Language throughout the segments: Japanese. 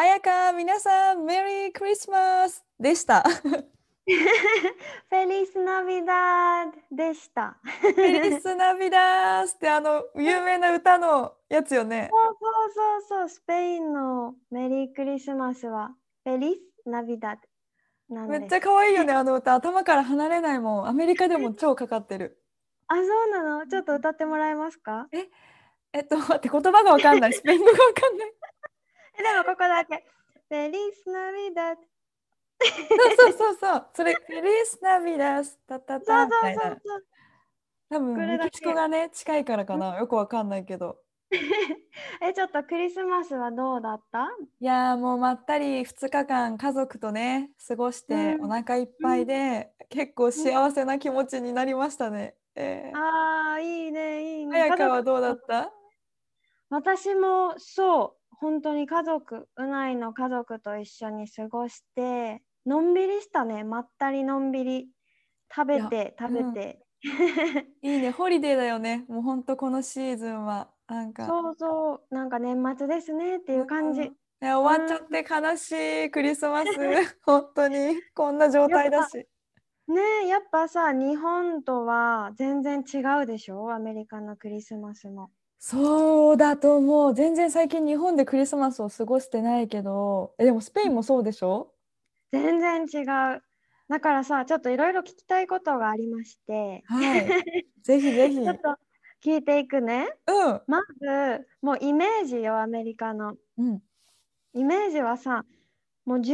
彩香、皆さん、メリークリスマスでした。フェリスナビダーでしたフェリスナビダースってあの有名な歌のやつよね。そうそうそうそうスペインのメリークリスマスはフェリスナビダーなんですめっちゃ可愛いよね、あの歌。頭から離れないもん。アメリカでも超かかってる。あそうなの？ちょっと歌ってもらえますか？えっと、待って、言葉がわかんない。スペイン語がわかんない。えでもここだけ。フェリスナビダーそうそうそうそう。それ、フェリスナビダス、タタそタうそうみたいな。多分メキシコがね、近いからかな。よくわかんないけど。えちょっとクリスマスはどうだった？いやーもうまったり2日間家族とね過ごしてうん。お腹いっぱいで、結構幸せな気持ちになりましたね。えー、あーいいねいいね。彩香はどうだった？私もそう本当に家族うないの家族と一緒に過ごしてのんびりしたね。まったりのんびり。食べて食べうん。て、いいね。ホリデーだよね。もうほんとこのシーズンは。なんか。そうそう。なんか年末ですねっていう感じ、うん。いや終わっちゃって悲しいクリスマス。本当に。こんな状態だし。ねえやっぱさ日本とは全然違うでしょ？アメリカのクリスマスも。そうだと思う。全然最近日本でクリスマスを過ごしてないけど。えでもスペインもそうでしょ？全然違う。だからさちょっといろいろ聞きたいことがありまして。はい。ぜひぜひ。ちょっと聞いていくね。うん。まずもうイメージよアメリカの。うん。イメージはさもう12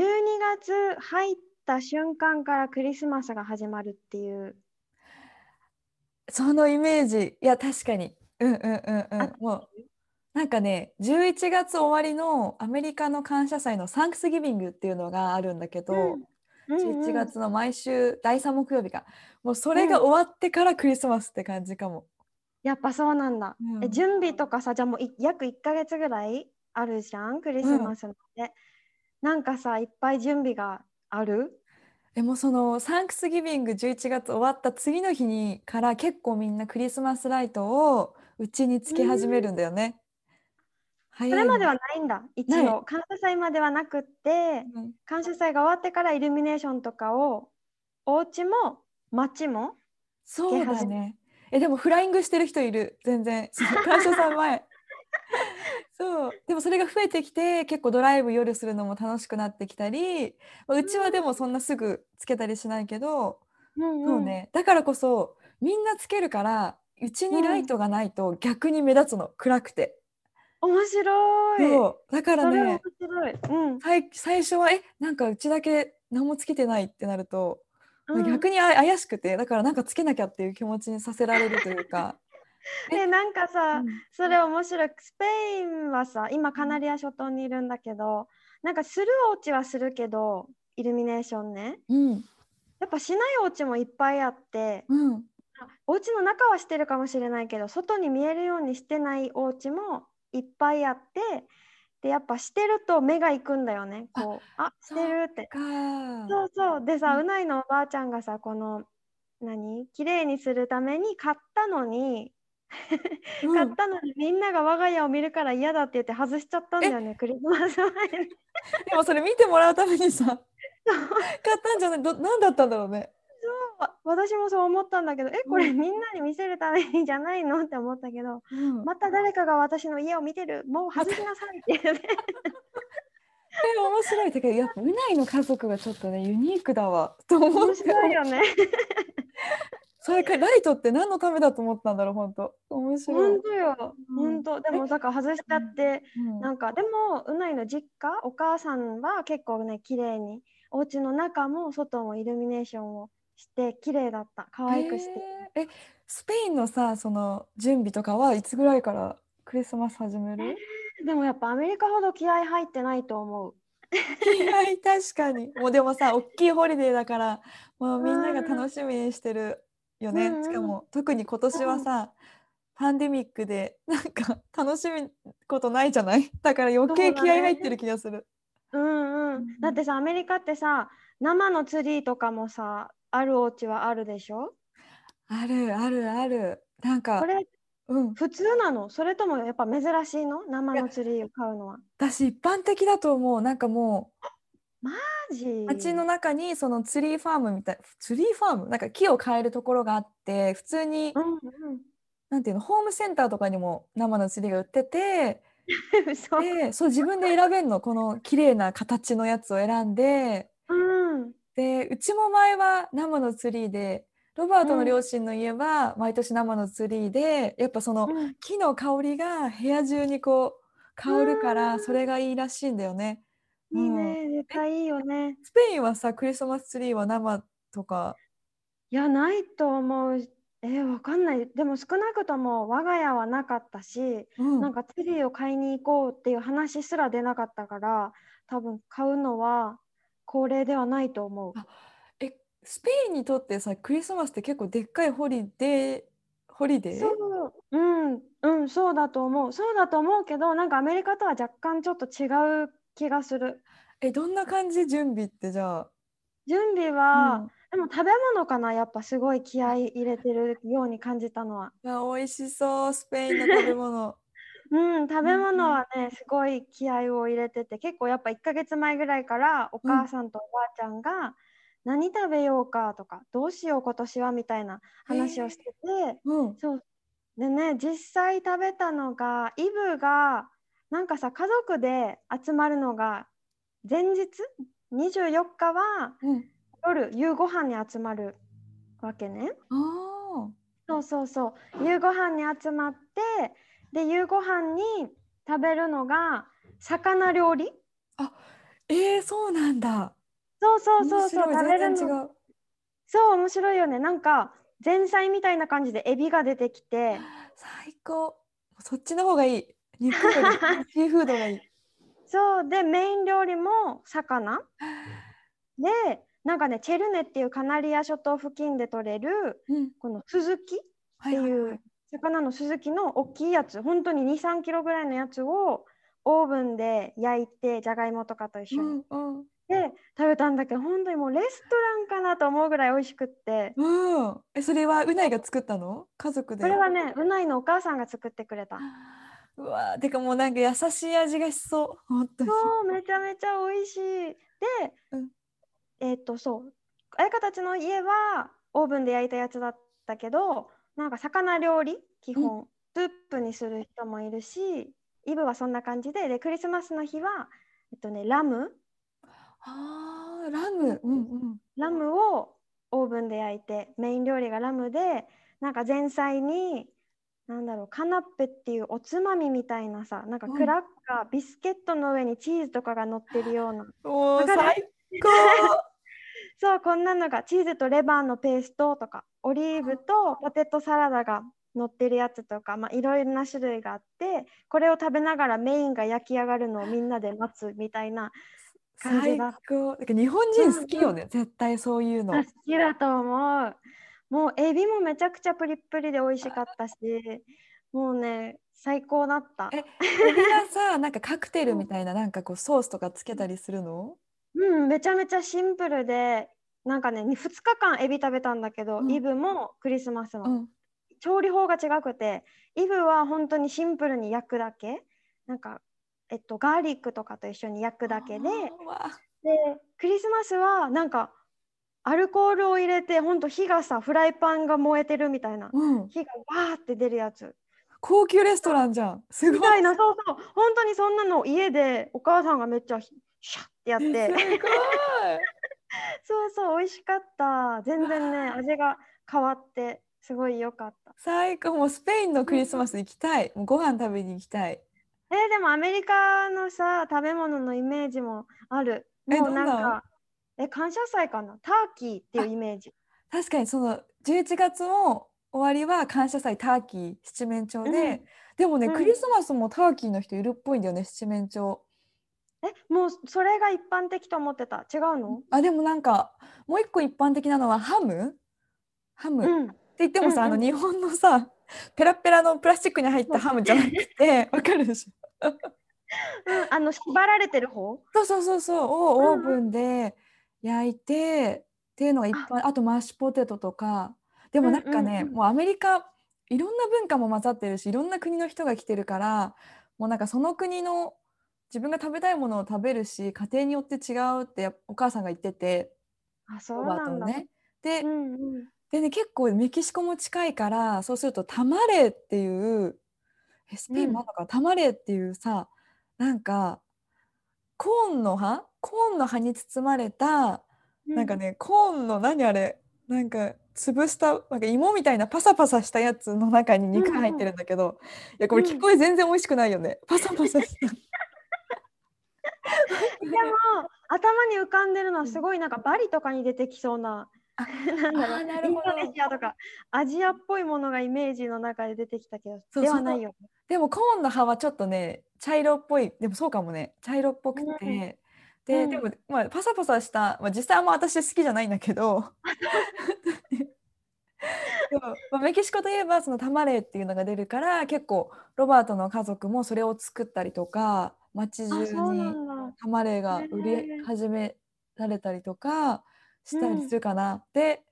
月入った瞬間からクリスマスが始まるっていう。そのイメージ。いや確かにうんうんうんうあん。もうなんかね11月終わりのアメリカの感謝祭のサンクスギビングっていうのがあるんだけど、うん。うん11月の毎週第3木曜日か。もうそれが終わってからクリスマスって感じかも。やっぱそうなんだ。うん。え準備とかさじゃあもうい約1ヶ月ぐらいあるじゃん？クリスマスまで。なんかさいっぱい準備がある？でもそのサンクスギビング11月終わった次の日にから結構みんなクリスマスライトをうちにつけ始めるんだよね。それまではないんだ。一応。感謝祭まではなくってうん。感謝祭が終わってからイルミネーションとかをお家も街もそうだね。えでもフライングしてる人いる。全然。感謝祭前。そう。でもそれが増えてきて結構ドライブ夜するのも楽しくなってきたりまあうちはでもそんなすぐつけたりしないけど、うん。そうね。だからこそみんなつけるからうちにライトがないと逆に目立つの。暗くて。面白い。そう。だからね白い。うん。最最初はえなんかうちだけ何もつけてないってなると、うん。逆にあ怪しくてだからなんかつけなきゃっていう気持ちにさせられるというか。でなんかさ、うん。それ面白いスペインはさ今カナリア諸島にいるんだけどなんかするお家はするけどイルミネーションね。うん。やっぱしないお家もいっぱいあってうんお家の中はしてるかもしれないけど外に見えるようにしてないお家もいっぱいあってでやっぱしてると目が行くんだよね。こうあしてるって。か。そうそう。でさ、ううんないのおばあちゃんがさこの何？綺麗にするために買ったのにうん。買ったのにみんなが我が家を見るから嫌だって言って外しちゃったんだよねクリスマス前に。でもそれ見てもらうためにさ 買ったんじゃない？ど何だったんだろうね。わ私もそう思ったんだけどえこれうん。みんなに見せるためにじゃないの？って思ったけどうん。また誰かが私の家を見てるもう外しなさいって言ってえ面白いだけどやっぱうないの家族がちょっとねユニークだわと思面って。白いよね。それかライトって何のためだと思ったんだろう本当面白い。本。当よ。うん。本当。でもだから外しちゃってうん。なんかでもうないの実家お母さんは結構ね綺麗にお家の中も外もイルミネーションをして綺麗だった。可愛くして、えー。えスペインのさその準備とかはいつぐらいからクリスマス始める？でもやっぱアメリカほど気合入ってないと思う。いや確かに。もうでもさ大きいホリデーだからもうみんなが楽しみにしてるよね、うんうん。しかも特に今年はさ、パンデミックでなんか楽しむことないじゃない？だから余計気合入ってる気がする。うんううんん。だってさアメリカってさ生のツリーとかもさあるお家はあるでしょ？あるあるある。なんかこれうん。普通なの？それともやっぱ珍しいの？生のツリーを買うのは。私一般的だと思う。なんかもマジ？う街の中にそのツリーファームみたいツリーファーム？なんか木を買えるところがあって普通にうんうん。なんていうの？ホームセンターとかにも生のツリーが売ってて そう自分で選べるの。この綺麗な形のやつを選んでうんでうちも前は生のツリーでロバートのうん。両親の家は毎年生のツリーでやっぱそのうん。木の香りが部屋中にこう香るからそれがいいらしいんだよね。いいね。絶対いいよね。スペインはさクリスマスツリーは生とか？いやないと思う。えー、わかんない。でも少なくとも我が家はなかったし、うん。なんかツリーを買いに行こうっていう話すら出なかったから多分買うのは恒例ではないと思う。あえスペインにとってさクリスマスって結構でっかいホリデーホリデー？そう。うん。うんそうだと思う。そうだと思うけどなんかアメリカとは若干ちょっと違う気がする。えどんな感じ準備ってじゃあ、準備うは、ん。でも食べ物かなやっぱすごい気合い入れてるように感じたのは。いや美味しそう。スペインの食べ物 うん、食べ物はね、すごい気合を入れてて、結構やっぱ1ヶ月前ぐらいからお母さんとおばあちゃんが、何食べようかとか、どうしよう今年はみたいな話をしてて、うん。そう。でね、実際食べたのが、イブが、なんかさ、家族で集まるのが、前日、24日はうん。夜、夕ご飯に集まるわけね。あそうそうそう。夕ご飯に集まってで夕ご飯に食べるのが魚料理。ーえー、そうなんだ。そうそうそうそう食べるの。そう面白いよね。なんか前菜みたいな感じでエビが出てきて。最高。そっちの方がいい。肉より シーフードがいい。そう。でメイン料理も魚。でなんかねチェルネっていうカナリア諸島付近で取れるうん。このスズキはいはいはい魚のスズキの大きいやつ本当に23キロぐらいのやつをオーブンで焼いてじゃがいもとかと一緒に、うんうん。で食べたんだけど本当にもうレストランかなと思うぐらい美味しくって。うん。えそれはうないが作ったの？家族で？それはねうないのお母さんが作ってくれた。うわーてかもうなんか優しい味がしそう。本当に。そうめちゃめちゃ美味しい。で、うん。えっ、とそう。彩香たちの家はオーブンで焼いたやつだったけどなんか魚料理基本、スープにする人もいるしイブはそんな感じででクリスマスの日はえっとねラム。あーラム。うんうん。ラムをオーブンで焼いてメイン料理がラムでなんか前菜になんだろうカナッペっていうおつまみみたいなさなんかうんクラッカー、ビスケットの上にチーズとかが乗ってるような。もうわかる？最高。そうこんなのがチーズとレバーのペーストとかオリーブとポテトサラダが乗ってるやつとかまあいろいろな種類があってこれを食べながらメインが焼き上がるのをみんなで待つみたいな感じ最だ高日本人好きよね、絶対そういうの。あ好きだと思う。もうエビもめちゃくちゃプリップリで美味しかったし、もうね、最高だった。えエビはさ なんかカクテルみたいななんかこうソースとかつけたりするの？うん、めちゃめちゃシンプルで、なんかね、2日間エビ食べたんだけど、うん。イブもクリスマスも、うん。調理法が違くて、イブは本当にシンプルに焼くだけ、なんか、えっと、ガーリックとかと一緒に焼くだけで、で、クリスマスはなんか、アルコールを入れて、本当火がさ、フライパンが燃えてるみたいな、うん、火がわーって出るやつ。高級レストランじゃん。すごい。みたいな、そうそう、本当にそんなのを家でお母さんがめっちゃシャッってやっえて、すごいそう美味しかった。全然ね、味が変わって、すごい良かった。最高もうスペインのクリスマス行きたいもうご飯食べに行きたいえーでもアメリカのさ、食べ物のイメージもある。もうなんか、え、感謝祭かな？ターキーっていうイメージ。確かにその11月も終わりは感謝祭ターキー七面鳥で、うんでもね、うんクリスマスもターキーの人いるっぽいんだよね七面鳥。えもうそれが一般的と思ってた。違うの？あでもなんかもう一個一般的なのはハム？ハム、ってうん言ってもさ、うんうん。あの日本のさペラペラのプラスチックに入ったハムじゃなくてわかるでしょ？うんあの縛られてる方？そうそうそうそうをうんうん。オーブンで焼いて、っていうのが一般あとマッシュポテトとか。でもなんかね、うんうんうん。もうアメリカいろんな文化も混ざってるしいろんな国の人が来てるからもうなんかその国の自分が食べたいものを食べるし家庭によって違うってお母さんが言っててあそうなんだ、ね。で,、うんうん。でね結構メキシコも近いからそうするとタマレーっていうえスペインもあるのかな、タマレーっていうさなんかコーンの葉？コーンの葉に包まれたなんかねコーンの何あれ？なんか潰したなんか芋みたいなパサパサしたやつの中に肉が入ってるんだけど、いやこれうん。聞こえ全然美味しくないよね、パサパサした でも頭に浮かんでるのはすごいなんかバリとかに出てきそうなあ なんだろうなるほどインドネシアとかアジアっぽいものがイメージの中で出てきたけどそうではないよ。でもコーンの葉はちょっとね茶色っぽい。でもそうかもね。茶色っぽくて、うん。で、うん。でも、まあ、パサパサした、まあ、実際あんま私好きじゃないんだけど。でもまあ、メキシコといえばそのタマレーっていうのが出るから結構ロバートの家族もそれを作ったりとか街あ中にんだ。タマレーが売り始められたりとかしたうんりするかな。で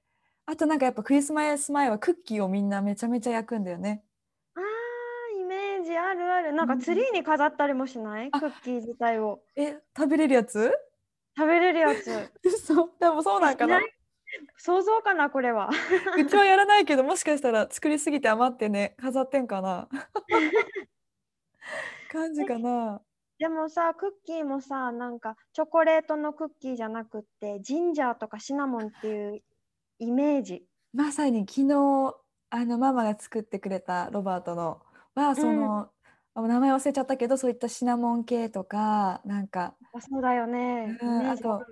あとなんかやっぱクリスマス前はクッキーをみんなめちゃめちゃ焼くんだよね。あーイメージあるある。なんうんかツリーに飾ったりもしない、あクッキー自体をえ食べれるやつ？食べれるやつ。そうでもそうなんかな想像かなこれは。うちはやらないけどもしかしたら作りすぎて余ってね飾ってんかな 感じかなでもさクッキーもさなんかチョコレートのクッキーじゃなくってジンジャーとかシナモンっていうイメージ。まさに昨日あのママが作ってくれたロバートのはその、あ名前忘れちゃったけどそういったシナモン系とかなんかあそうだよね。うんあと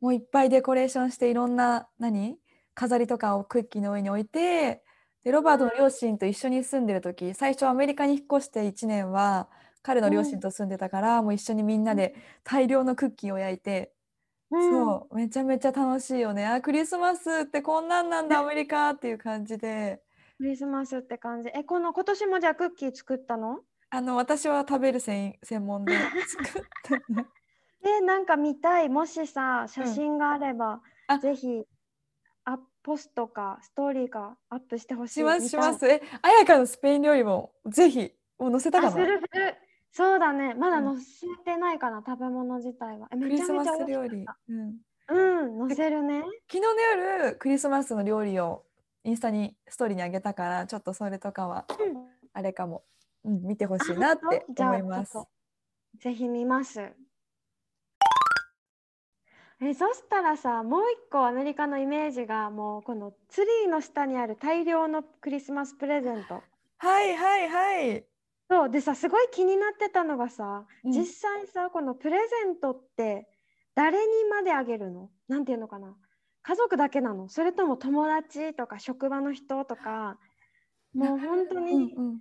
もういっぱいデコレーションしていろんな何？飾りとかをクッキーの上に置いてでロバートの両親と一緒に住んでる時最初アメリカに引っ越して1年は彼の両親と住んでたから、もう一緒にみんなで大量のクッキーを焼いて、うん。そうめちゃめちゃ楽しいよね。あクリスマスってこんなんなんだアメリカっていう感じで。クリスマスって感じ。え、この今年もじゃあクッキー作ったの？あの私は食べる専専門で 作ったね。え、なんか見たい。もしさ、写真があれば、あ。ぜひアップポストかストーリーかアップしてほしい。しますします。えあやかのスペイン料理もぜひもう載せたかあ、すなるする。そうだね。まだうん載せてないかな、食べ物自体は。えクリスマス料理。うん、うん、載せるね。昨日の夜クリスマスの料理をインスタにストーリーにあげたからちょっとそれとかはうんあれかも、うん、見てほしいなって思いますぜひ見ます。えそしたらさもう一個アメリカのイメージがもうこのツリーの下にある大量のクリスマスプレゼント。はいはいはいそうでさすごい気になってたのがさ、うん。実際さこのプレゼントって誰にまであげるの？なんていうのかな？家族だけなの？それとも友達とか職場の人とか？もう本当うんにうん。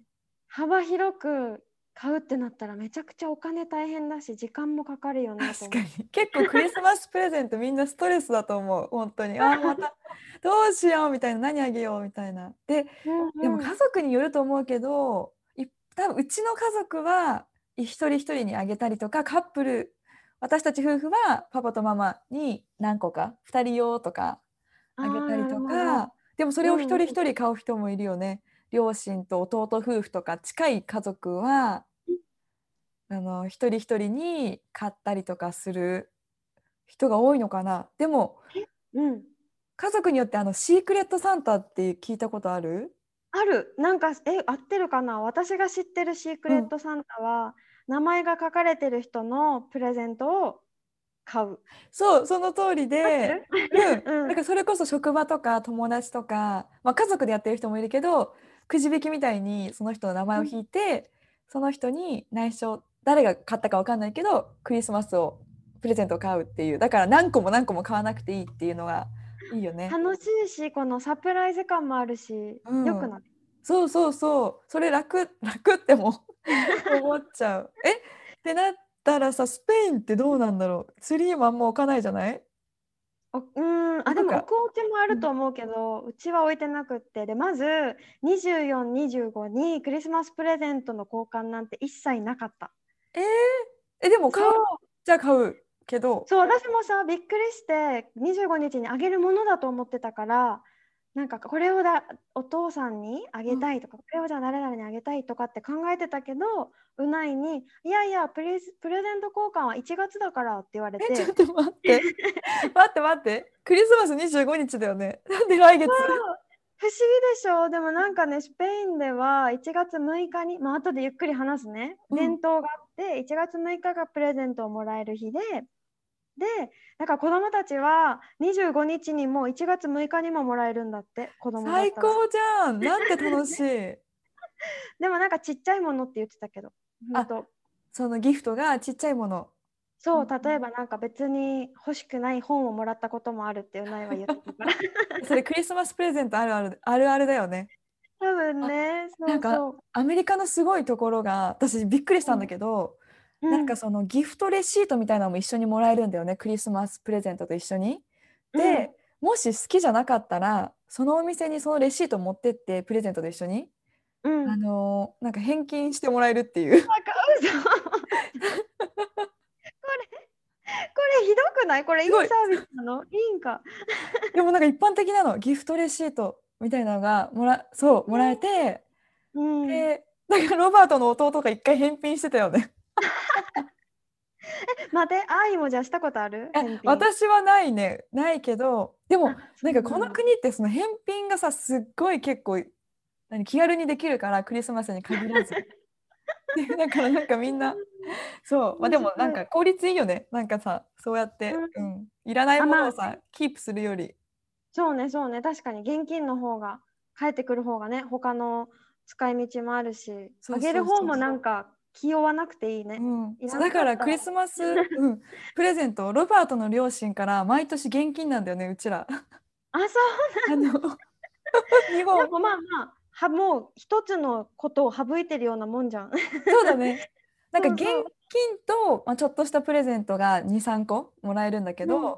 幅広く買うってなったらめちゃくちゃお金大変だし時間もかかるよね確かに。結構クリスマスプレゼントみんなストレスだと思う。本当に。あーまたどうしようみたいな。何あげようみたいな。でうんうん。でも家族によると思うけどい多分うちの家族は一人一人にあげたりとかカップル私たち夫婦はパパとママに何個か2人用とかあげたりとかでもそれを一人一人買う人もいるよね。両親と弟夫婦とか近い家族はあの一人一人に買ったりとかする人が多いのかな。でもうん家族によってあのシークレットサンタって聞いたことある？ある。なんかえ合ってるかな？私が知ってるシークレットサンタは、名前が書かれてる人のプレゼントを買う。そうその通りで、うん。うん。なんかそれこそ職場とか友達とか、まあ、家族でやってる人もいるけどくじ引きみたいにその人の名前を引いて、その人に内緒誰が買ったか分かんないけどクリスマスをプレゼントを買うっていう。だから何個も何個も買わなくていいっていうのがいいよね。楽しいしこのサプライズ感もあるし、うん。よくないそうそうそう。それ楽 楽っても 思っちゃう。え？ってなったらさスペインってどうなんだろう？ツリーもあんま置かないじゃない？おうん。あでも置くお家もあると思うけど、うちは置いてなくって。でまず2425にクリスマスプレゼントの交換なんて一切なかった。えー、えでも買う。じゃあ買うけど。そう私もさびっくりして25日にあげるものだと思ってたからなんかこれをだお父さんにあげたいとか、これをじゃあ誰々にあげたいとかって考えてたけどうないに「いやいやプレゼプレゼント交換は1月だから」って言われて。えちょっと待って。待って待って。クリスマス25日だよね。なんで来月？不思議でしょ？でもなんかねスペインでは1月6日にまあ後でゆっくり話すね、うん。伝統があって1月6日がプレゼントをもらえる日ででだから子供たちは25日にも1月6日にももらえるんだって子供最高じゃん。なんて楽しい。でもなんかちっちゃいものって言ってたけどあそのギフトがちっちゃいもの。そううん例えばなんか別に欲しくない本をもらったこともあるってうないは言ってたから それクリスマスプレゼントあるあるあるあるだよね。多分ねそうなんかアメリカのすごいところが私びっくりしたんだけど、うなんかそのギフトレシートみたいなのも一緒にもらえるんだよね。クリスマスプレゼントと一緒に。で、もし好きじゃなかったらそのお店にそのレシート持ってってプレゼントと一緒に、うん、うん、あのーなんか返金してもらえるっていう。これこれひどくない？これいいサービスなの？いいんか。でもなんか一般的なの。ギフトレシートみたいなのがもらそうもらえて、うん。でだからロバートの弟が一回返品してたよね。待って愛もじゃあしたことある？私はないね。ないけどでもあなんかこの国ってその返品がさすっごい結構何気軽にできるからクリスマスに限らず。で だからなんかみんなそう。まあでもなんか効率いいよね。なんかさそうやって、ううん。いらないものをさキープするより。そうねそうね。確かに現金の方が返ってくる方がね他の使い道もあるしあげる方もなんか気負わなくていいね、うん。だからクリスマス、うん、プレゼントロバートの両親から毎年現金なんだよねうちら。あそうあの 日で本もまあまあはもう一つのことを省いてるようなもんじゃん。そうだね。なんか現金と、まあ、ちょっとしたプレゼントが23個もらえるんだけど、うん。ま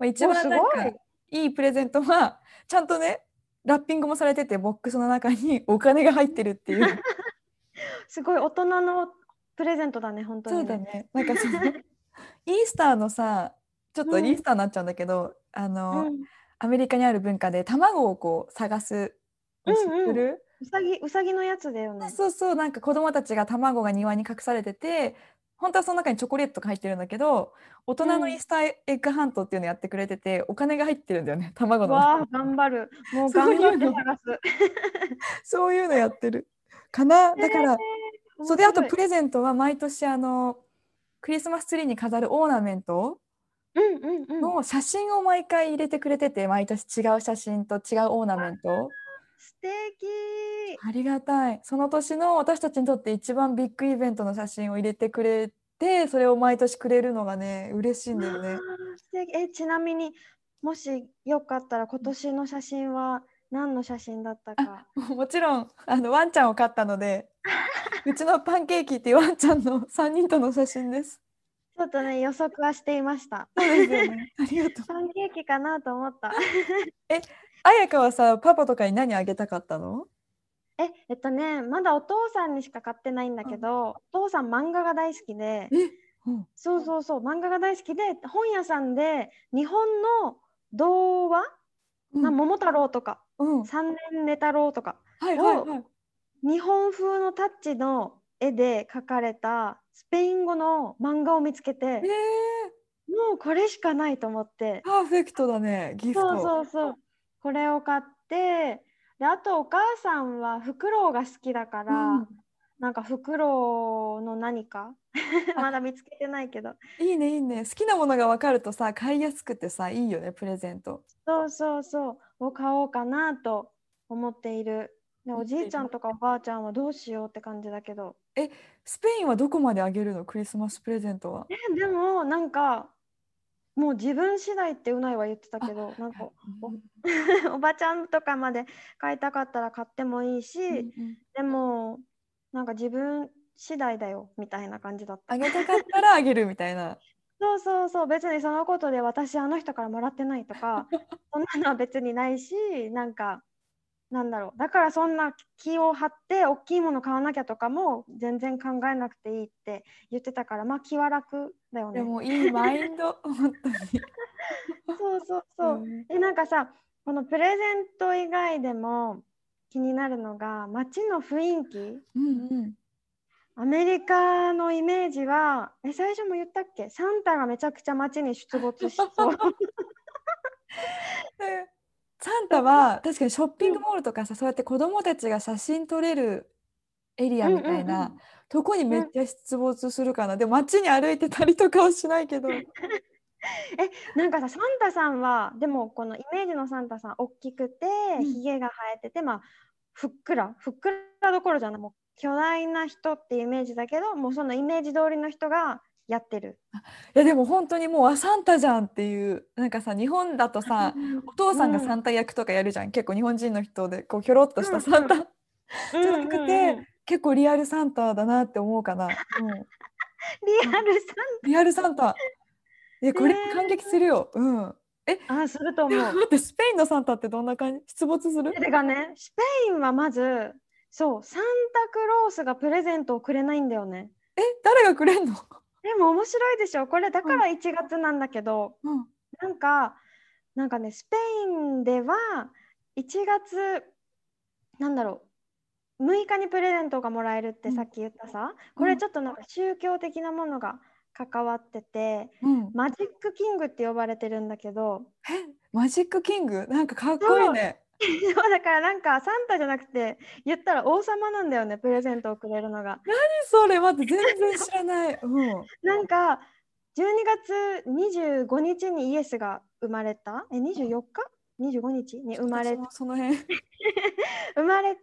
あ、一番なんかいいプレゼントはちゃんとねラッピングもされててボックスの中にお金が入ってるっていう。すごい大人のプレゼントだね本当にそうだね。なんかその イースターのさちょっとイースターになっちゃうんだけど、あの、うん。アメリカにある文化で卵をこう探すの知ってうさぎうさぎのやつだよね。そうそうなんか子供たちが卵が庭に隠されてて本当はその中にチョコレートが入ってるんだけど大人うん。のイースターエッグハントっていうのやってくれてて、お金が入ってるんだよね 卵の。わ頑張る。もう頑張って探す。そういうのやってる。かな？だから、そうであとプレゼントは毎年あのクリスマスツリーに飾るオーナメントの写真を毎回入れてくれてて毎年違う写真と違うオーナメント。素敵。ありがたい。その年の私たちにとって一番ビッグイベントの写真を入れてくれてそれを毎年くれるのがね嬉しいんだよね。えちなみにもしよかったら今年の写真は何の写真だったか。もちろんあのワンちゃんを飼ったので うちのパンケーキっていうワンちゃんの3人との写真です。ちょっとね予測はしていましたそうですよね。ありがとう。パンケーキかなと思ったあやかはさパパとかに何あげたかったの？ええっとねまだお父さんにしか買ってないんだけど、お父さん漫画が大好きでえ、うん、そうそうそう漫画が大好きで本屋さんで日本の童話、なうん、桃太郎とかうん、三年寝太郎とかはいはいはい。日本風のタッチの絵で描かれたスペイン語の漫画を見つけてえー、もうこれしかないと思って。パーフェクトだねギフト。そうそうそう。これを買ってであとお母さんはフクロウが好きだから、うん。なんかフクロウの何か？まだ見つけてないけど。いいねいいね。好きなものが分かるとさ買いやすくてさいいよねプレゼント。そうそうそう。を買おうかなと思っているでおじいちゃんとかおばあちゃんはどうしようって感じだけど。スペインはどこまであげるの？クリスマスプレゼントは。えでもなんかもう自分次第ってうないは言ってたけどなんかお おばちゃんとかまで買いたかったら買ってもいいし、うんうん。でもなんか自分次第だよみたいな感じだった。あげたかったらあげるみたいな。そうそうそう別にそのことで私あの人からもらってないとかそんなのは別にないしなんかなんだろうだからそんな気を張って大きいもの買わなきゃとかも全然考えなくていいって言ってたからまあ気は楽だよねで。もいいマインド 本当に。そうそうそう。うんえなんかさこのプレゼント以外でも気になるのが街の雰囲気うんうん。アメリカのイメージはえ最初も言ったっけ？サンタがめちゃくちゃ街に出没しそう。でサンタは確かにショッピングモールとかさ、そうやって子供たちが写真撮れるエリアみたいうんうん。うなとこにめっちゃ出没するかな、でも街に歩いてたりとかはしないけど。なんかさサンタさんはでもこのイメージのサンタさん大きくてうん。ひげが生えてて、まあふっくら。ふっくらどころじゃない。もう巨大な人っていうイメージだけどもうそのイメージ通りの人がやってる。いやでも本当にもうあサンタじゃんっていうなんかさ日本だとさお父さんがサンタ役とかやるじゃん、結構日本人の人でこうひょろっとしたサンタ、うん。じゃなくて、結構リアルサンタだなって思うかな、うん、リアルサリアルサンタ。いやこれ感激するよ、うん。ンタあすると思う。待ってスペインのサンタってどんな感じ？出没する？てかねスペインはまずそうサンタクロースがプレゼントをくれないんだよね。え誰がくれんの、でも面白いでしょ。これだから1月なんだけど、うん、なんかなんかねスペインでは1月なんだろう6日にプレゼントがもらえるってさっき言ったさ、これちょっとなんか宗教的なものが関わってて、うん、マジックキングって呼ばれてるんだけど。えマジックキング？なんかかっこいいね そうだからなんかサンタじゃなくて言ったら王様なんだよねプレゼントをくれるのが。何それ待って全然知らない、うん、なんか12月25日にイエスが生まれた？え24日 ?25 日に生まれそのその辺。生まれて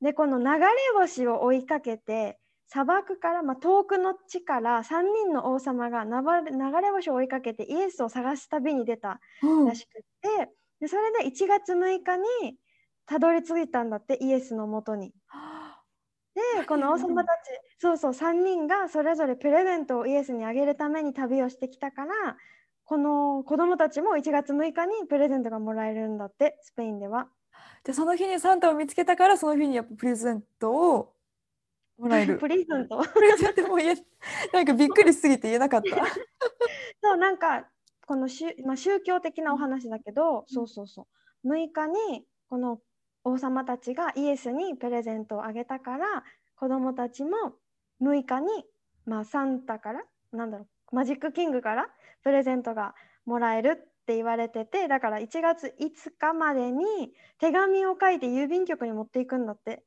でこの流れ星を追いかけて砂漠から、まあ、遠くの地から3人の王様が流れ流れ星を追いかけてイエスを探す旅に出たうん。らしくって、でそれで1月6日にたどり着いたんだってイエスのもとに。で この王様たちそうそう3人がそれぞれプレゼントをイエスにあげるために旅をしてきたからこの子供たちも1月6日にプレゼントがもらえるんだってスペインでは。でその日にサンタを見つけたからその日にやっぱプレゼントをもらえる プレゼント？プレゼントも言えなんかびっくりしすぎて言えなかった そうなんかこのし、まあ、宗教的なお話だけど、そうそうそう。6日にこの王様たちがイエスにプレゼントをあげたから子供たちも6日に、まあ、サンタからなんだろうマジックキングからプレゼントがもらえるって言われててだから1月5日までに手紙を書いて郵便局に持っていくんだって。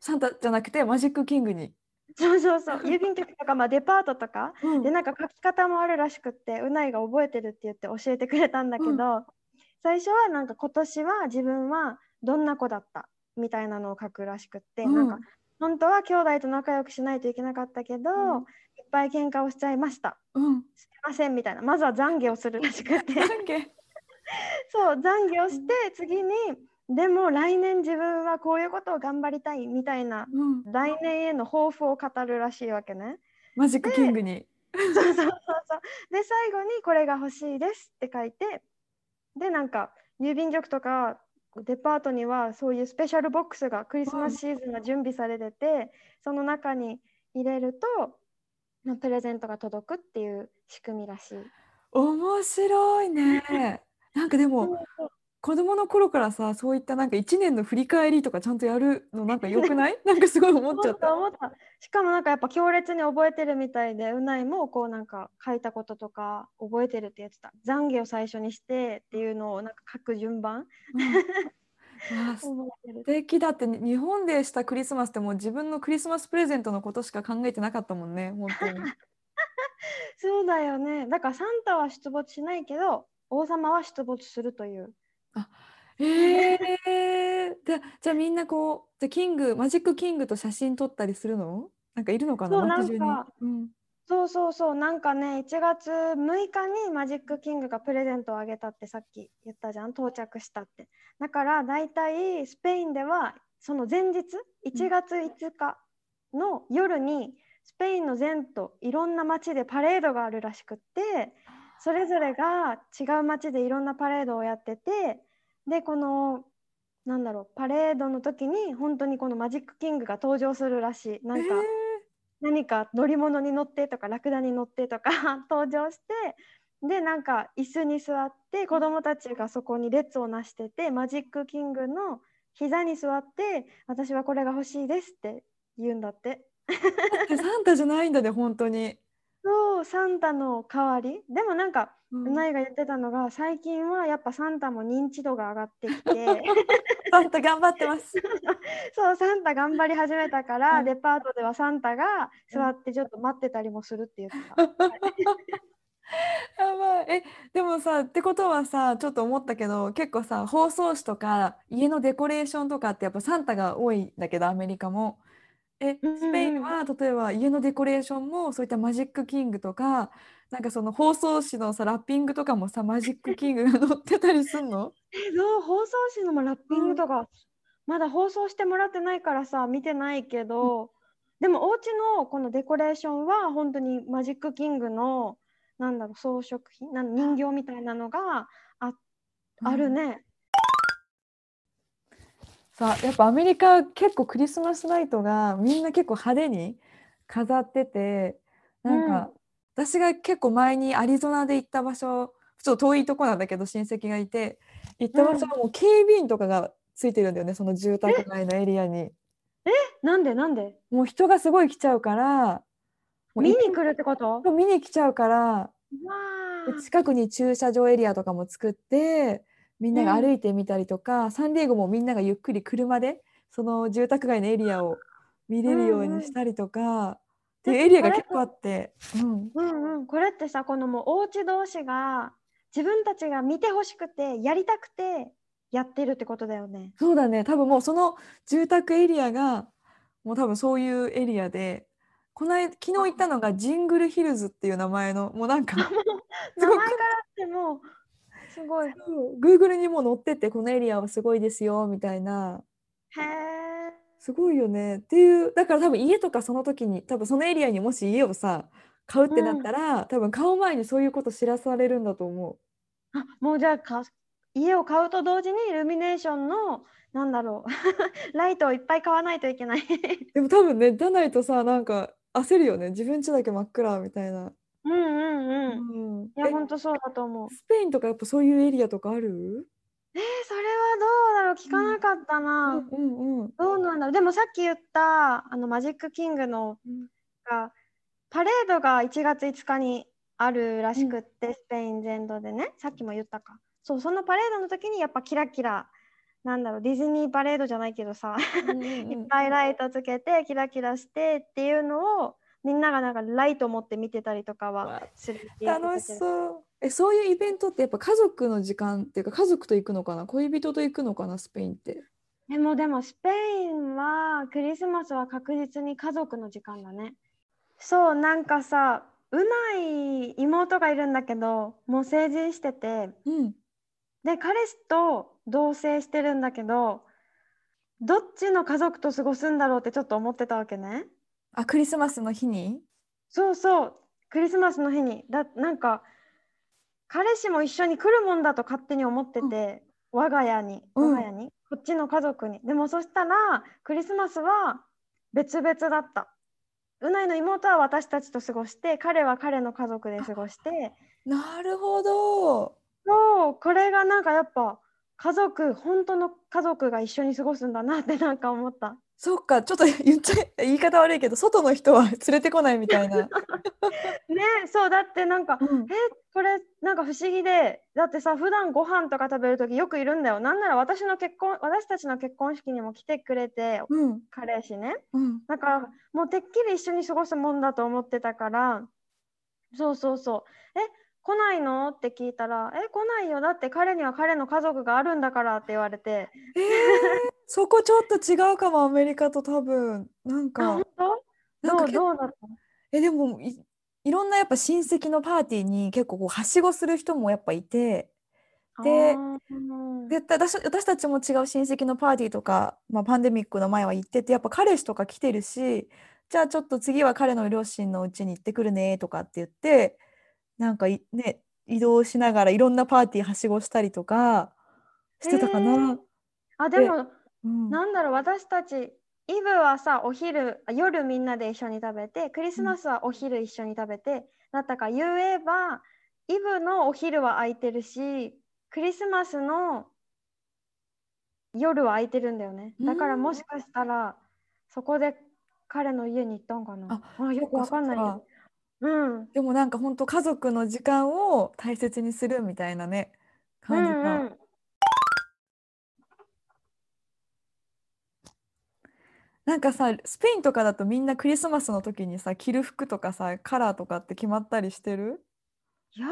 サンタじゃなくてマジックキングに、そうそうそう。郵便局とか、まあ、デパートとかうん。でなんか書き方もあるらしくってうないが覚えてるって言って教えてくれたんだけど、うん。最初はなんか今年は自分はどんな子だった？みたいなのを書くらしくって、うん。なんか本当は兄弟と仲良くしないといけなかったけど、うん。いっぱい喧嘩をしちゃいました。うん、すいませんみたいな。まずは懺悔をするらしくて。そう懺悔をして次にでも来年自分はこういうことを頑張りたいみたいなうん、来年への抱負を語るらしいわけね。マジックキングに、そうそうそうそう。で最後にこれが欲しいですって書いてでなんか郵便局とかデパートにはそういうスペシャルボックスがクリスマスシーズンが準備されてて、その中に入れるとまあプレゼントが届くっていう仕組みらしい。面白いねなんかでも子供の頃からさそういったなんか一年の振り返りとかちゃんとやるのなんか良くない？なんかすごい思っちゃ思っったた思った。しかもなんかやっぱ強烈に覚えてるみたいでうないもこうなんか書いたこととか覚えてるって言ってた。懺悔を最初にしてっていうのをなんか書く順番。素敵だってに日本でしたクリスマスってもう自分のクリスマスプレゼントのことしか考えてなかったもんね本当に。そうだよね。だからサンタは出没しないけど王様は出没するというえ。ー、でじゃあみんなこうじゃあキングマジックキングと写真撮ったりするの？なんかいるのかな？そうなんかうん。そうそうそう。なんかね1月6日にマジックキングがプレゼントをあげたってさっき言ったじゃん。到着したって。だからだいたいスペインではその前日1月5日の夜にスペインの全土いろんな街でパレードがあるらしくってそれぞれが違う街でいろんなパレードをやっててでこのなんだろうパレードの時に本当にこのマジックキングが登場するらしいなんか、何か乗り物に乗ってとかラクダに乗ってとか 登場してでなんか椅子に座って子供たちがそこに列をなしててマジックキングの膝に座って私はこれが欲しいですって言うんだって。サンタじゃないんだね本当に。そうサンタの代わり？でもなんか、ううんないが言ってたのが最近はやっぱサンタも認知度が上がってきて サンタ頑張ってます。そうサンタ頑張り始めたから、うんデパートではサンタが座ってちょっと待ってたりもするって言ってた。やばいえでもさってことはさちょっと思ったけど結構さ包装紙とか家のデコレーションとかってやっぱサンタが多いんだけどアメリカも。えうんうんスペインは例えば家のデコレーションもそういったマジックキングとかなんかその包装紙のさラッピングとかもさマジックキングが載ってたりすんの？えどう放送紙のもラッピングとか、まだ放送してもらってないからさ見てないけど、でもお家のこのデコレーションは本当にマジックキングのなんだろう装飾品なん人形みたいなのがああるね。さやっぱアメリカ結構クリスマスナイトがみんな結構派手に飾っててなんか、私が結構前にアリゾナで行った場所ちょっと遠いとこなんだけど親戚がいて行った場所はもう警備員とかがついてるんだよねその住宅街のエリアに。なんでなんで？もう人がすごい来ちゃうから見いに来るってこと？見に来ちゃうから近くに駐車場エリアとかも作ってみんなが歩いてみたりとか、サンディエゴもみんながゆっくり車でその住宅街のエリアを見れるようにしたりとか、っていうエリアが結構あって、うん、うんうん、これってさこのもうお家同士が自分たちが見てほしくてやりたくてやってるってことだよね。そうだね。多分もうその住宅エリアがもう多分そういうエリアでこの間昨日行ったのがジングルヒルズっていう名前のもうなんか すごく名前からってもうすごい。へ Google にも載っててこのエリアはすごいですよみたいなえ。すごいよねっていうだから多分家とかその時に多分そのエリアにもし家をさ買うってなったら、多分買う前にそういうこと知らされるんだと思う。あもうじゃあか家を買うと同時にイルミネーションのなんだろう ライトをいっぱい買わないといけない。でも多分ねじゃないとさなんか焦るよね自分家だけ真っ暗みたいな。うんうんうん。うん、いやえ本当そうだと思う。スペインとかやっぱそういうエリアとかある？えー、それはどうだろう？聞かなかったな。うん。うんうんどうなんだろう？でもさっき言ったあのマジックキングのうん。がパレードが1月5日にあるらしくって、スペイン全土でね。さっきも言ったか。そうそのパレードの時にやっぱキラキラなんだろうディズニーパレードじゃないけどさ いっぱいライトつけてキラキラしてっていうのをみんながなんかライト持って見てたりとかはわする楽しそう。えそういうイベントってやっぱ家族の時間っていうか家族と行くのかな？恋人と行くのかな？スペインって。でもでもスペインはクリスマスは確実に家族の時間だね。そうなんかさうない妹がいるんだけどもう成人しててうんで彼氏と同棲してるんだけどどっちの家族と過ごすんだろうってちょっと思ってたわけね。あクリスマスの日に？そうそう。クリスマスの日に。だなんか彼氏も一緒に来るもんだと勝手に思ってて、我が家にうん。我が家に、こっちの家族に。でもそしたらクリスマスは別々だった。うないの妹は私たちと過ごして彼は彼の家族で過ごして。なるほど。そう。これがなんかやっぱ家族本当の家族が一緒に過ごすんだなってなんか思ったそっかちょっと 言っちゃ言い方悪いけど外の人は 連れてこないみたいな。ねそうだってなんかうん。えこれなんか不思議でだってさ普段ご飯とか食べる時よくいるんだよ。なんなら私の結婚私たちの結婚式にも来てくれてうん。彼氏ね。うん。だからもうてっきり一緒に過ごすもんだと思ってたから。そうそうそう。え来ないの？って聞いたらえ来ないよ。だって彼には彼の家族があるんだからって言われて。えー、そこちょっと違うかもアメリカと多分。なんあかなんかどうだったえでもいいろんなやっぱ親戚のパーティーに結構こうはしごする人もやっぱいてで絶対私私たちも違う親戚のパーティーとか、まあ、パンデミックの前は行っててやっぱ彼氏とか来てるしじゃあちょっと次は彼の両親のうちに行ってくるねとかって言ってなんかいね移動しながらいろんなパーティーはしごしたりとかしてたかな。あでもうん。なんだろう私たちイブはさお昼あ夜みんなで一緒に食べてクリスマスはお昼一緒に食べて、だったから言えばイブのお昼は空いてるしクリスマスの夜は空いてるんだよね。だからうんもしかしたらそこで彼の家に行ったんかな。あよくわかんない。うん。でもなんか本当家族の時間を大切にするみたいなねう感じが、んうんなんかさスペインとかだとみんなクリスマスの時にさ着る服とかさカラーとかって決まったりしてる？いや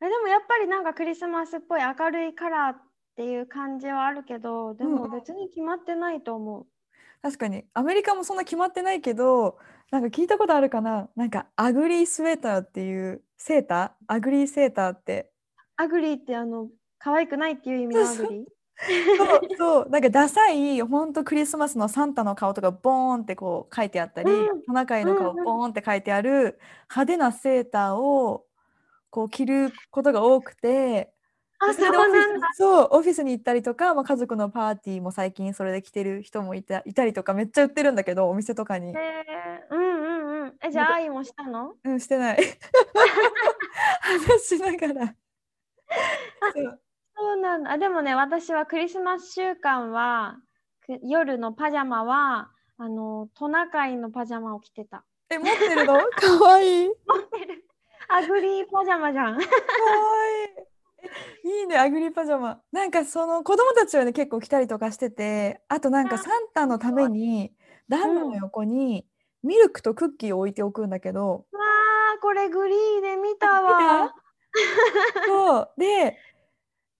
えでもやっぱりなんかクリスマスっぽい明るいカラーっていう感じはあるけどでうん。うんも別に決まってないと思う。確かに。アメリカもそんな決まってないけどなんか聞いたことあるかな？なんかアグリースウェーターっていうセーター？アグリーセーターって。ugly ってあの可愛くないっていう意味の ugly？そうそう。なんかダサいほんとクリスマスのサンタの顔とかボーンってこう書いてあったり、うん。トナカイの顔ボーンって書いてある派手なセーターをこう着ることが多くてあでそれでオフィスそうオフィスに行ったりとか、まあ、家族のパーティーも最近それで着てる人もいたいたりとかめっちゃ売ってるんだけどお店とかに、えー、うんうんうん。えじゃあ愛もしたの？うんしてない。話しながらそうなんだ。あでもね私はクリスマス週間はく夜のパジャマはあのトナカイのパジャマを着てた。え持ってるの？かわいい持ってる。アグリーパジャマじゃん。かわいい。えいいね、アグリパジャマ。なんかその子供たちはね結構着たりとかしてて、あとなんかあサンタのために暖炉の横にミルクとクッキーを置いておくんだけど、わあこれグリーで見たわ。そうで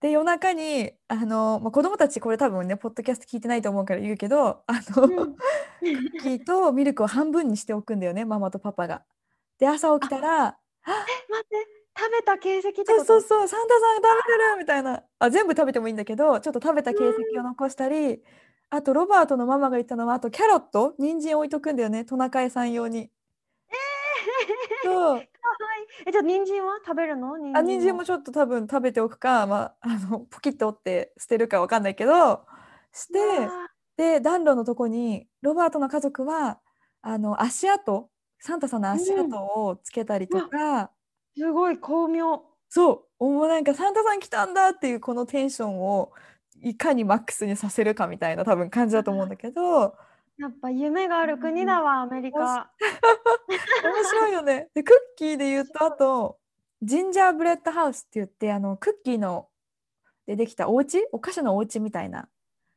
で夜中にあの、まあ、子供たちこれ多分ねポッドキャスト聞いてないと思うから言うけどあの、うんクッキーとミルクを半分にしておくんだよねママとパパが。で朝起きたら待って食べた形跡ってこと？そうそうそう、サンタさん食べてるみたいな。あ、全部食べてもいいんだけど、ちょっと食べた形跡を残したり、あとロバートのママが言ったのは、あとキャロット、人参置いとくんだよね、トナカイさん用に。そう。えじゃあ人参は食べるの？人あ、人参もちょっと多分食べておくか、まあ、あのポキッと折って捨てるかわかんないけど、して、で、暖炉のとこに、ロバートの家族は、あの足跡、サンタさんの足跡をつけたりとか、すごい巧妙。そう、もうなんかサンタさん来たんだっていうこのテンションをいかにマックスにさせるかみたいな多分感じだと思うんだけど、やっぱ夢がある国だわ、アメリカ。面白いよね。で、クッキーで言うと、あと、ジンジャーブレッドハウスって言って、あの、クッキーのでできたお家？お菓子のお家みたいな、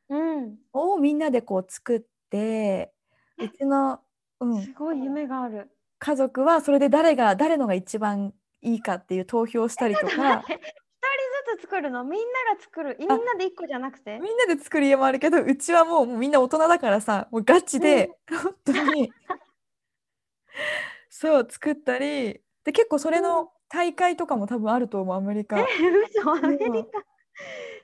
うん。をみんなでこう作って、うちの、うん、すごい夢がある。家族はそれで誰が、誰のが一番いいかっていう投票したりとか、つ作るの？みんなが作る？みんなで一個じゃなくて？みんなで作る家もあるけど、うちはもうもうみんな大人だからさ、もうガチで、本当に、そう、作ったり、で、結構それの大会とかも多分あると思う、アメリカ。え、嘘、アメリカ。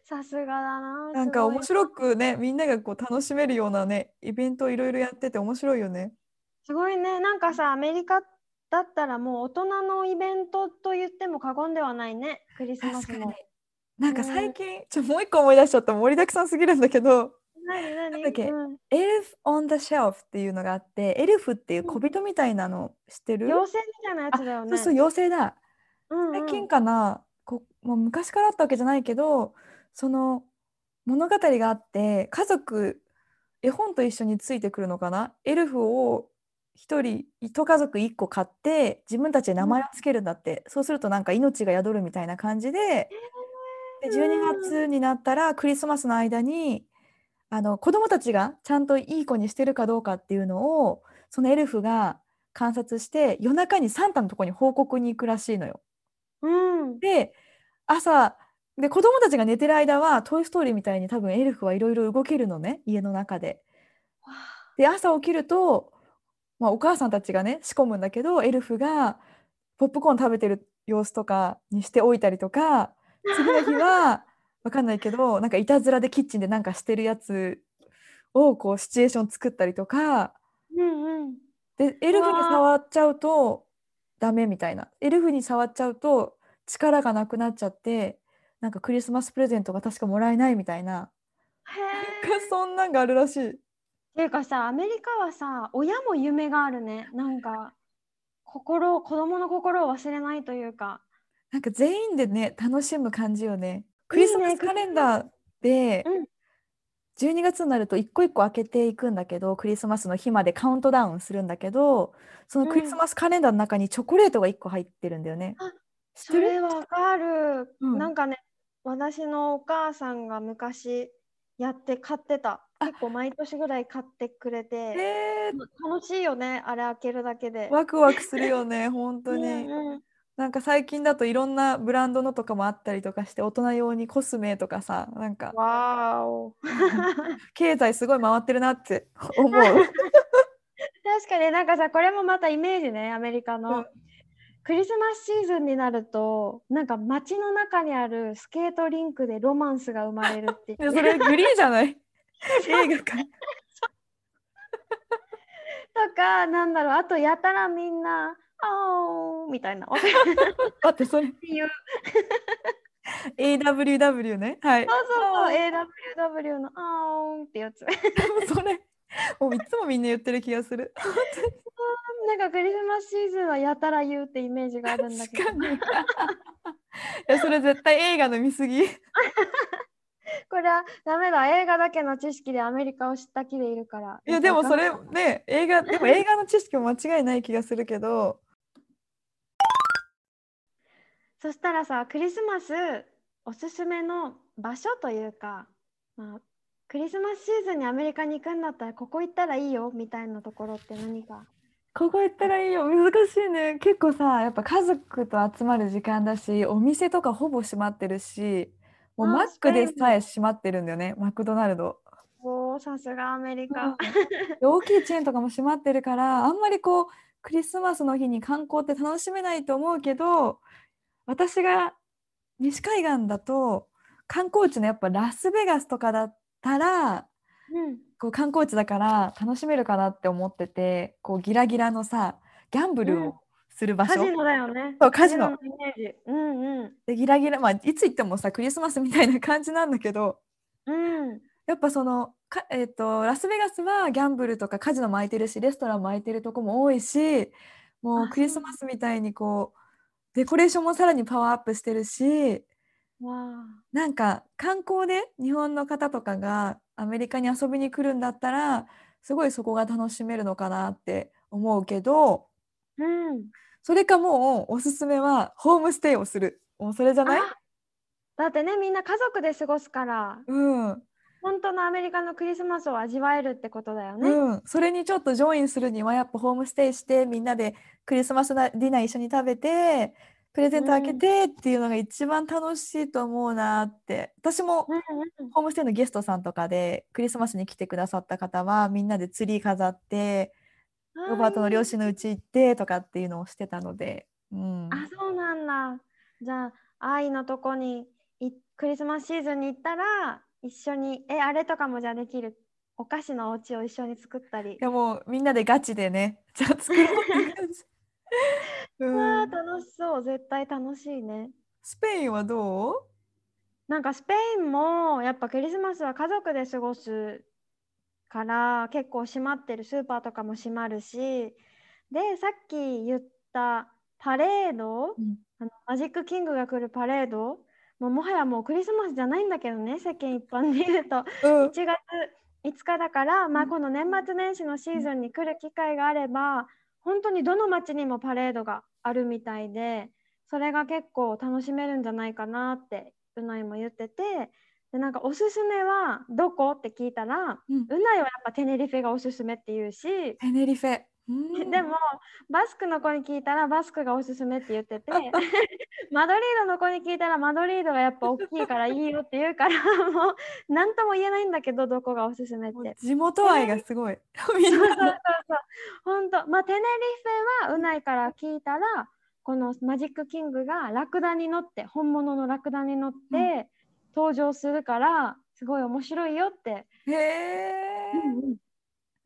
さすがだな。なんか面白くね、みんながこう楽しめるようなね、イベントをいろいろやってて面白いよね。すごいね。なんかさ、アメリカだったらもう大人のイベントと言っても過言ではないね。クリスマスも。なんか最近、ちょ、もう一個思い出しちゃった、盛りだくさんすぎるんだけど、だっけ？うん。エルフ・オン・ザ・シェルフっていうのがあって、エルフっていう小人みたいなの知ってる？妖精みたいなやつだよね。そうそう、妖精だ。うんうん。最近かな、こもう昔からあったわけじゃないけどその物語があって家族絵本と一緒についてくるのかな？エルフを一人一家族一個買って自分たちで名前をつけるんだって、そうするとなんか命が宿るみたいな感じでで12月になったらクリスマスの間にあの子供たちがちゃんといい子にしてるかどうかっていうのをそのエルフが観察して夜中にサンタのとこに報告に行くらしいのよ。うん。で朝で子供たちが寝てる間は「トイ・ストーリー」みたいに多分エルフはいろいろ動けるのね家の中で。で朝起きると、まあ、お母さんたちがね仕込むんだけどエルフがポップコーン食べてる様子とかにしておいたりとか次の日はわかんないけどなんかいたずらでキッチンでなんかしてるやつをこうシチュエーション作ったりとかうんうん。でエルフに触っちゃうとダメみたいな。エルフに触っちゃうと力がなくなっちゃってなんかクリスマスプレゼントが確かもらえないみたいな。へそんなんがあるらしい。ていうかさアメリカはさ親も夢があるね。なんか心を子供の心を忘れないというかなんか全員でね楽しむ感じよね。クリスマスカレンダーでうん。12月になると一個一個開けていくんだけどクリスマスの日までカウントダウンするんだけどそのクリスマスカレンダーの中にチョコレートが1個入ってるんだよね。あ知ってる？それわかる、うん。なんかね私のお母さんが昔やって買ってた。あ。結構毎年ぐらい買ってくれて、え楽しいよねあれ開けるだけで。ー、ワクワクするよね本当に。うんうんなんか最近だといろんなブランドのとかもあったりとかして大人用にコスメとかさなんか。わーお。経済すごい回ってるなって 思う。確かになんかさこれもまたイメージねアメリカの、うん。クリスマスシーズンになるとなんか街の中にあるスケートリンクでロマンスが生まれるってそれグリーじゃない？映画か。とかなんだろうあとやたらみんな「あー」みたいなわかる待ってそれっていう AWW ね。はい。そうそうそう AWW の「あー」ってやつ それもういつもみんな言ってる気がする。なんかクリスマスシーズンはやたら言うってイメージがあるんだけど確かに。いやそれ絶対映画の見過ぎ。これはダメだ映画だけの知識でアメリカを知った気でいるからいやでもそれね映画でも映画の知識も間違いない気がするけどそしたらさクリスマスおすすめの場所というか、まあ、クリスマスシーズンにアメリカに行くんだったらここ行ったらいいよみたいなところって何か？ここ行ったらいいよ。難しいね。結構さやっぱ家族と集まる時間だしお店とかほぼ閉まってるしもうあマックでさえ閉まってるんだよねマクドナルド。おーさすがアメリカ、で大きいチェーンとかも閉まってるからあんまりこうクリスマスの日に観光って楽しめないと思うけど私が西海岸だと観光地のやっぱラスベガスとかだったらうん。こう観光地だから楽しめるかなって思っててこうギラギラのさギャンブルうん。をする場所、カジノだよね。そうカジノ。のイメージ。うんでギラギラまあいつ行ってもさクリスマスみたいな感じなんだけどうん。うんやっぱそのか、えー、とラスベガスはギャンブルとかカジノも空いてるしレストランも空いてるとこも多いしもうあクリスマスみたいにこうデコレーションもさらにパワーアップしてるしわなんか観光で日本の方とかがアメリカに遊びに来るんだったらすごいそこが楽しめるのかなって思うけどあうん。それかもうおすすめはホームステイをする。もうそれじゃない？あだってねみんな家族で過ごすから。うん本当のアメリカのクリスマスを味わえるってことだよね。うん、それにちょっとジョインするにはやっぱホームステイしてみんなでクリスマスなディナー一緒に食べてプレゼント開けてっていうのが一番楽しいと思うなって。私もホームステイのゲストさんとかでクリスマスに来てくださった方はみんなでツリー飾ってロバートの両親の家行ってとかっていうのをしてたので、うん、あそうなんだ。じゃあ愛のとこにいクリスマスシーズンに行ったら一緒にえあれとかもじゃあできるお菓子のお家を一緒に作ったり。い。やもうみんなでガチでね じゃあ作ろうっていう感じ、うわあん、楽しそう。絶対楽しいね。スペインはどう？なんかスペインもやっぱクリスマスは家族で過ごすから結構閉まってるスーパーとかも閉まるし。でさっき言ったパレード、うん。あのマジックキングが来るパレード？もうもはやもうクリスマスじゃないんだけどね世間一般で言うと。うん。1月5日だから、まあ、うん。この年末年始のシーズンに来る機会があれば本当にどの町にもパレードがあるみたいでそれが結構楽しめるんじゃないかなってうないも言ってて。でなんかおすすめはどこ？って聞いたらうん。うないはやっぱテネリフェがおすすめって言うし。テネリフェ。うん。でもバスクの子に聞いたらバスクがおすすめって言ってて マドリードの子に聞いたらマドリードがやっぱ大きいからいいよって言うからもう何とも言えないんだけどどこがおすすめって。地元愛がすごい。みんそうそうそうそう。本当まあテネリフェはうないから聞いたらこのマジックキングがラクダに乗って本物のラクダに乗って登場するからすごい面白いよって。へえ、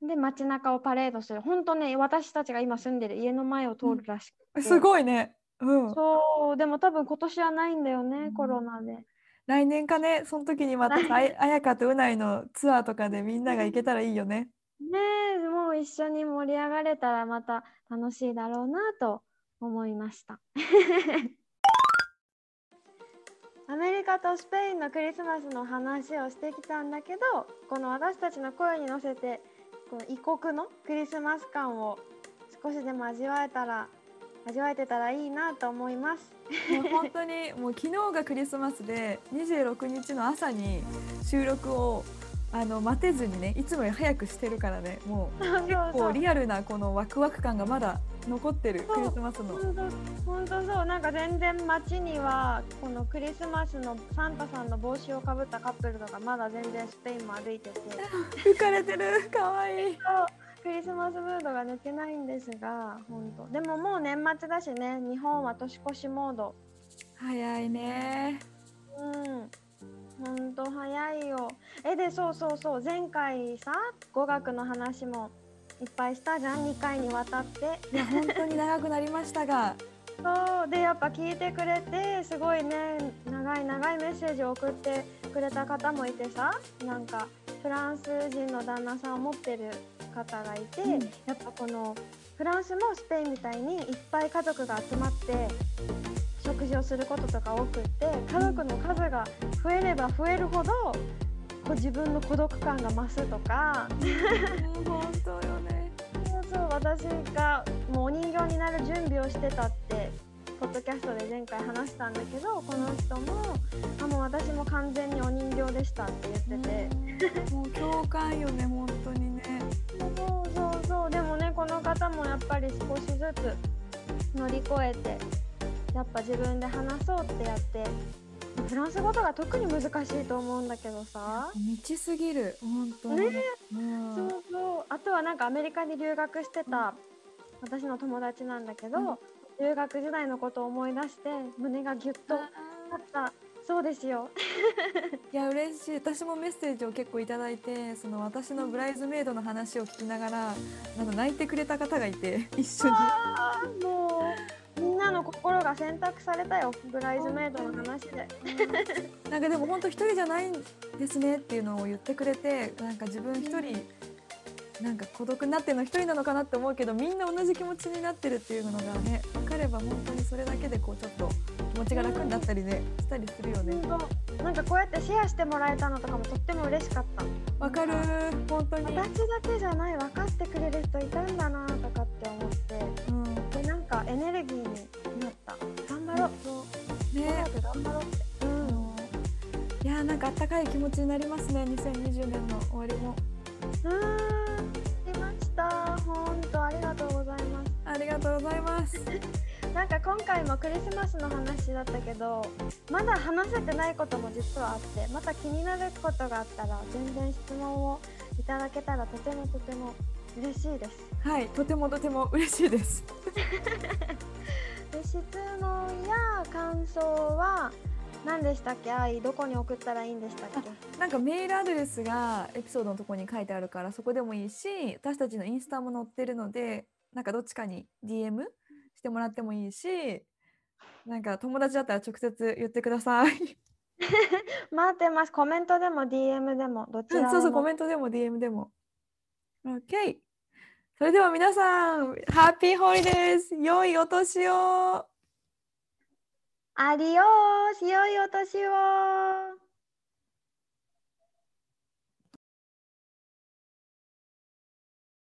で街中をパレードする本当ね私たちが今住んでる家の前を通るらしくて、すごいね。うん。そうでも多分今年はないんだよね、うんコロナで。来年かね、その時にまたさあや あやかとうないのツアーとかでみんなが行けたらいいよね。ねえもう一緒に盛り上がれたらまた楽しいだろうなと思いました。アメリカとスペインのクリスマスの話をしてきたんだけどこの私たちの声に乗せてこの異国のクリスマス感を少しでも味わえたら味わえてたらいいなと思います。本当にもう昨日がクリスマスで26日の朝に収録をあの待てずにねいつもより早くしてるからねもう 結構リアルなこのワクワク感がまだ残ってるクリスマスの。本当そうなんか全然街にはこのクリスマスのサンタさんの帽子をかぶったカップルとかまだ全然スペインも歩いてて。浮かれてる。かわいい。クリスマスムードが抜けないんですが本当。でももう年末だしね日本は年越しモード。早いね。うん。本当早いよ。えでそうそうそう。前回さ語学の話もいっぱいしたじゃん。2回にわたって。いや本当に長くなりましたが。そう。でやっぱ聞いてくれてすごいね長い長いメッセージを送ってくれた方もいてさ。なんかフランス人の旦那さんを持ってる方がいて、うん。やっぱこのフランスもスペインみたいにいっぱい家族が集まって食事をすることとか多くって家族の数が増えれば増えるほどこう自分の孤独感が増すとか。うん本当よ私がもうお人形になる準備をしてたってポッドキャストで前回話したんだけどこの人もあもう私も完全にお人形でしたって言ってて、もう共感よね本当にね。そうそうそう。でもねこの方もやっぱり少しずつ乗り越えてやっぱ自分で話そうってやってフランス語とか特に難しいと思うんだけどさ、未知すぎる本当に。ねうん。そうそう。あとはなんかアメリカに留学してた私の友達なんだけど、うん。留学時代のことを思い出して胸がギュッとなった。そうですよ。いや嬉しい。私もメッセージを結構いただいてその私のブライズメイドの話を聞きながらあの泣いてくれた方がいて一緒に。もうみんなの心が選択されたよ。ブライズメイドの話で。なんかでも本当一人じゃないんですねっていうのを言ってくれてなんか自分一人なんか孤独になってるの一人なのかなって思うけどみんな同じ気持ちになってるっていうのがね分かれば本当にそれだけでこうちょっと気持ちが楽になったりねしたりするよね。本当。なんかこうやってシェアしてもらえたのとかもとっても嬉しかった。わかる。本当に、私だけじゃない分かってくれる人いたんだなとかやーなんかあったかい気持ちになりますね2020年の終わりもうーん、来ました。本当ありがとうございます。ありがとうございます なんか今回もクリスマスの話だったけど、まだ話せてないことも実はあって、また気になることがあったら全然質問をいただけたらとてもとても嬉しいです。はいとてもとても嬉しいです で質問や感想は何でしたっけ？愛どこに送ったらいいんでしたっけ？なんかメールアドレスがエピソードのところに書いてあるからそこでもいいし私たちのインスタも載ってるのでなんかどっちかに DM してもらってもいいしなんか友達だったら直接言ってください。待ってます。コメントでも DM でもどちらでも。うんそうそうコメントでも DM でも。OK! それでは皆さんハッピーホリデーズ良いお年をアディオース良いお年を。